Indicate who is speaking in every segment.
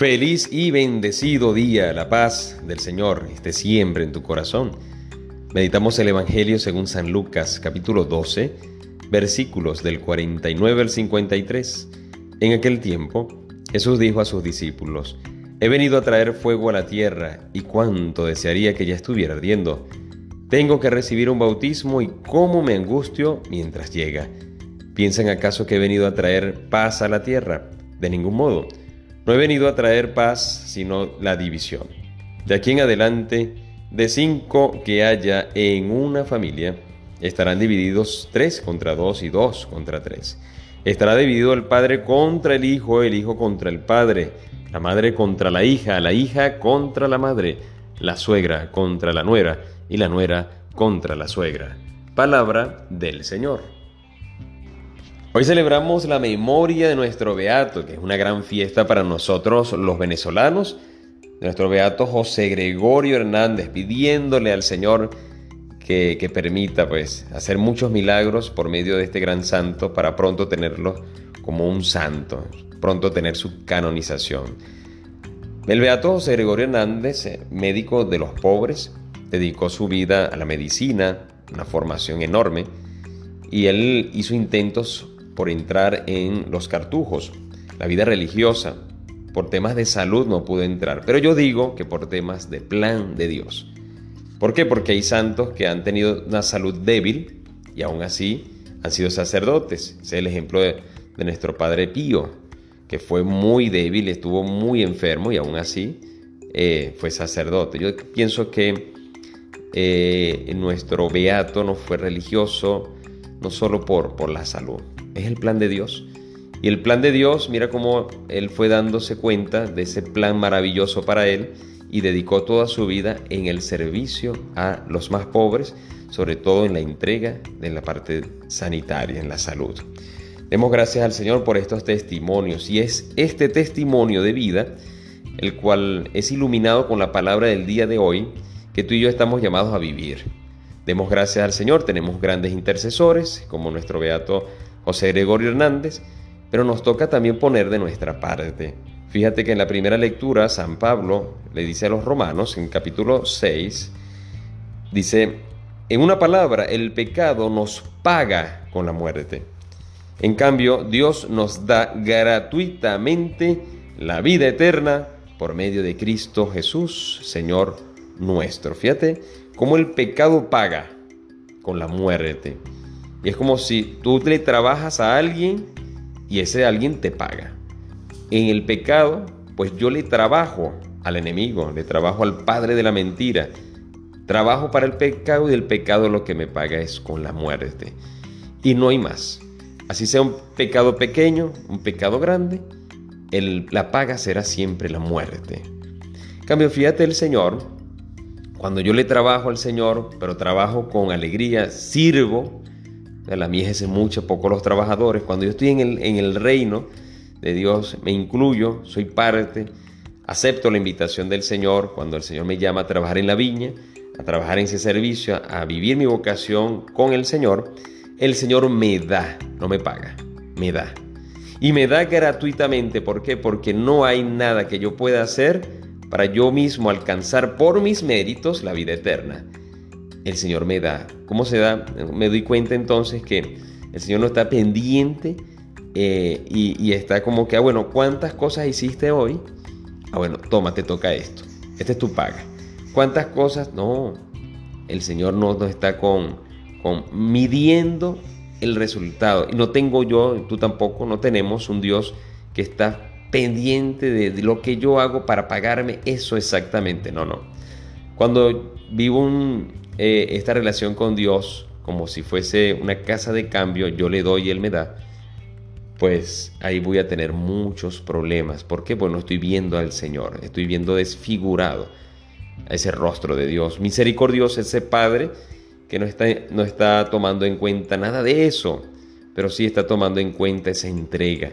Speaker 1: Feliz y bendecido día, la paz del Señor esté siempre en tu corazón. Meditamos el Evangelio según San Lucas capítulo 12, versículos del 49 al 53. En aquel tiempo, Jesús dijo a sus discípulos, He venido a traer fuego a la tierra, y cuánto desearía que ya estuviera ardiendo. Tengo que recibir un bautismo y cómo me angustio mientras llega. ¿Piensan acaso que he venido a traer paz a la tierra? De ningún modo. No he venido a traer paz, sino la división. De aquí en adelante, de cinco que haya en una familia, estarán divididos tres contra dos y dos contra tres. Estará dividido el padre contra el hijo, el hijo contra el padre, la madre contra la hija, la hija contra la madre, la suegra contra la nuera y la nuera contra la suegra. Palabra del Señor. Hoy celebramos la memoria de nuestro beato, que es una gran fiesta para nosotros los venezolanos. Nuestro beato José Gregorio Hernández, pidiéndole al Señor que, que, permita pues hacer muchos milagros por medio de este gran santo para pronto tenerlo como un santo, pronto tener su canonización. El beato José Gregorio Hernández, eh, médico de los pobres, dedicó su vida a la medicina, una formación enorme, y él hizo intentos por entrar en los cartujos, la vida religiosa. Por temas de salud no pudo entrar, pero yo digo que por temas de plan de Dios. ¿Por qué? Porque hay santos que han tenido una salud débil y aún así han sido sacerdotes. Es el ejemplo de, de nuestro Padre Pío, que fue muy débil, estuvo muy enfermo y aún así eh, fue sacerdote. Yo pienso que eh, nuestro beato no fue religioso, no solo por, por la salud, es el plan de Dios. Y el plan de Dios, mira cómo él fue dándose cuenta de ese plan maravilloso para él y dedicó toda su vida en el servicio a los más pobres, sobre todo en la entrega de la parte sanitaria, en la salud. Demos gracias al Señor por estos testimonios y es este testimonio de vida el cual es iluminado con la palabra del día de hoy que tú y yo estamos llamados a vivir. Demos gracias al Señor, tenemos grandes intercesores como nuestro beato José Gregorio Hernández, pero nos toca también poner de nuestra parte. Fíjate que en la primera lectura San Pablo le dice a los romanos en capítulo 6, dice, en una palabra, el pecado nos paga con la muerte. En cambio, Dios nos da gratuitamente la vida eterna por medio de Cristo Jesús, Señor nuestro. Fíjate cómo el pecado paga con la muerte. Y es como si tú le trabajas a alguien y ese alguien te paga. En el pecado, pues yo le trabajo al enemigo, le trabajo al padre de la mentira. Trabajo para el pecado y el pecado lo que me paga es con la muerte. Y no hay más. Así sea un pecado pequeño, un pecado grande, la paga será siempre la muerte. Cambio, fíjate el Señor, cuando yo le trabajo al Señor, pero trabajo con alegría, sirvo, la mía es mucho, poco los trabajadores. Cuando yo estoy en el, en el reino de Dios, me incluyo, soy parte, acepto la invitación del Señor cuando el Señor me llama a trabajar en la viña, a trabajar en ese servicio, a vivir mi vocación con el Señor. El Señor me da, no me paga, me da. Y me da gratuitamente, ¿por qué? Porque no hay nada que yo pueda hacer para yo mismo alcanzar por mis méritos la vida eterna el Señor me da. ¿Cómo se da? Me doy cuenta entonces que el Señor no está pendiente eh, y, está como que, ah, bueno, ¿cuántas cosas hiciste hoy? Ah, bueno, toma, te toca esto. Esta es tu paga. ¿Cuántas cosas? No, el Señor no, no está con, con midiendo el resultado. Y no tengo yo, tú tampoco, no tenemos un Dios que está pendiente de lo que yo hago para pagarme eso exactamente. No, no. Cuando vivo eh, esta relación con Dios como si fuese una casa de cambio, yo le doy y Él me da, pues ahí voy a tener muchos problemas. ¿Por qué? Pues no estoy viendo al Señor, estoy viendo desfigurado a ese rostro de Dios. Misericordioso ese Padre que no está, no está tomando en cuenta nada de eso, pero sí está tomando en cuenta esa entrega,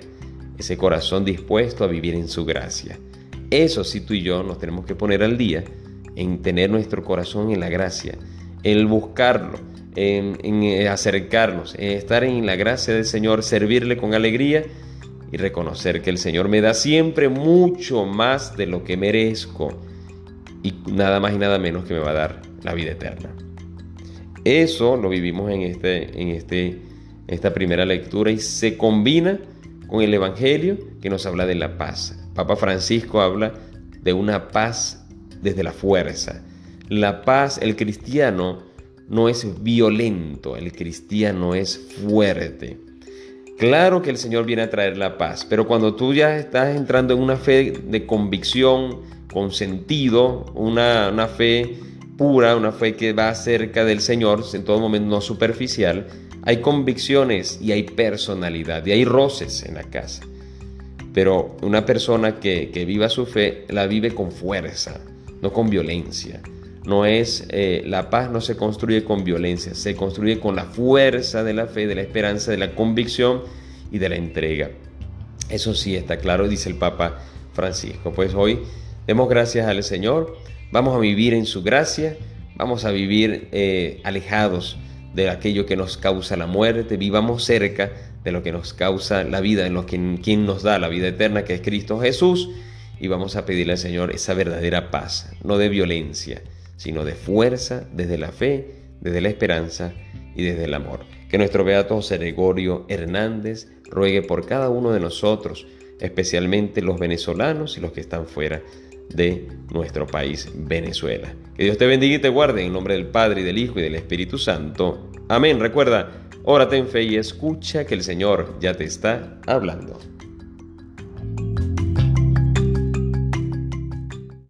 Speaker 1: ese corazón dispuesto a vivir en su gracia. Eso sí tú y yo nos tenemos que poner al día en tener nuestro corazón en la gracia el buscarlo, en, eh, acercarnos, en estar en la gracia del Señor, servirle con alegría y reconocer que el Señor me da siempre mucho más de lo que merezco y nada más y nada menos que me va a dar la vida eterna. Eso lo vivimos en, este, en este, esta primera lectura y se combina con el Evangelio que nos habla de la paz. Papa Francisco habla de una paz desde la fuerza. La paz, el cristiano no es violento, el cristiano es fuerte. Claro que el Señor viene a traer la paz, pero cuando tú ya estás entrando en una fe de convicción, con sentido, una, una fe pura, una fe que va cerca del Señor, en todo momento no superficial, hay convicciones y hay personalidad y hay roces en la casa. Pero una persona que, que viva su fe la vive con fuerza, no con violencia. No es eh, la paz no se construye con violencia, se construye con la fuerza de la fe, de la esperanza, de la convicción y de la entrega. Eso sí está claro, dice el Papa Francisco. Pues hoy demos gracias al Señor, vamos a vivir en su gracia, vamos a vivir eh, alejados de aquello que nos causa la muerte, vivamos cerca de lo que nos causa la vida, en lo que quien nos da la vida eterna, que es Cristo Jesús, y vamos a pedirle al Señor esa verdadera paz, no de violencia sino de fuerza desde la fe, desde la esperanza y desde el amor. Que nuestro Beato José Gregorio Hernández ruegue por cada uno de nosotros, especialmente los venezolanos y los que están fuera de nuestro país, Venezuela. Que Dios te bendiga y te guarde en nombre del Padre y del Hijo y del Espíritu Santo. Amén. Recuerda, órate en fe y escucha que el Señor ya te está hablando.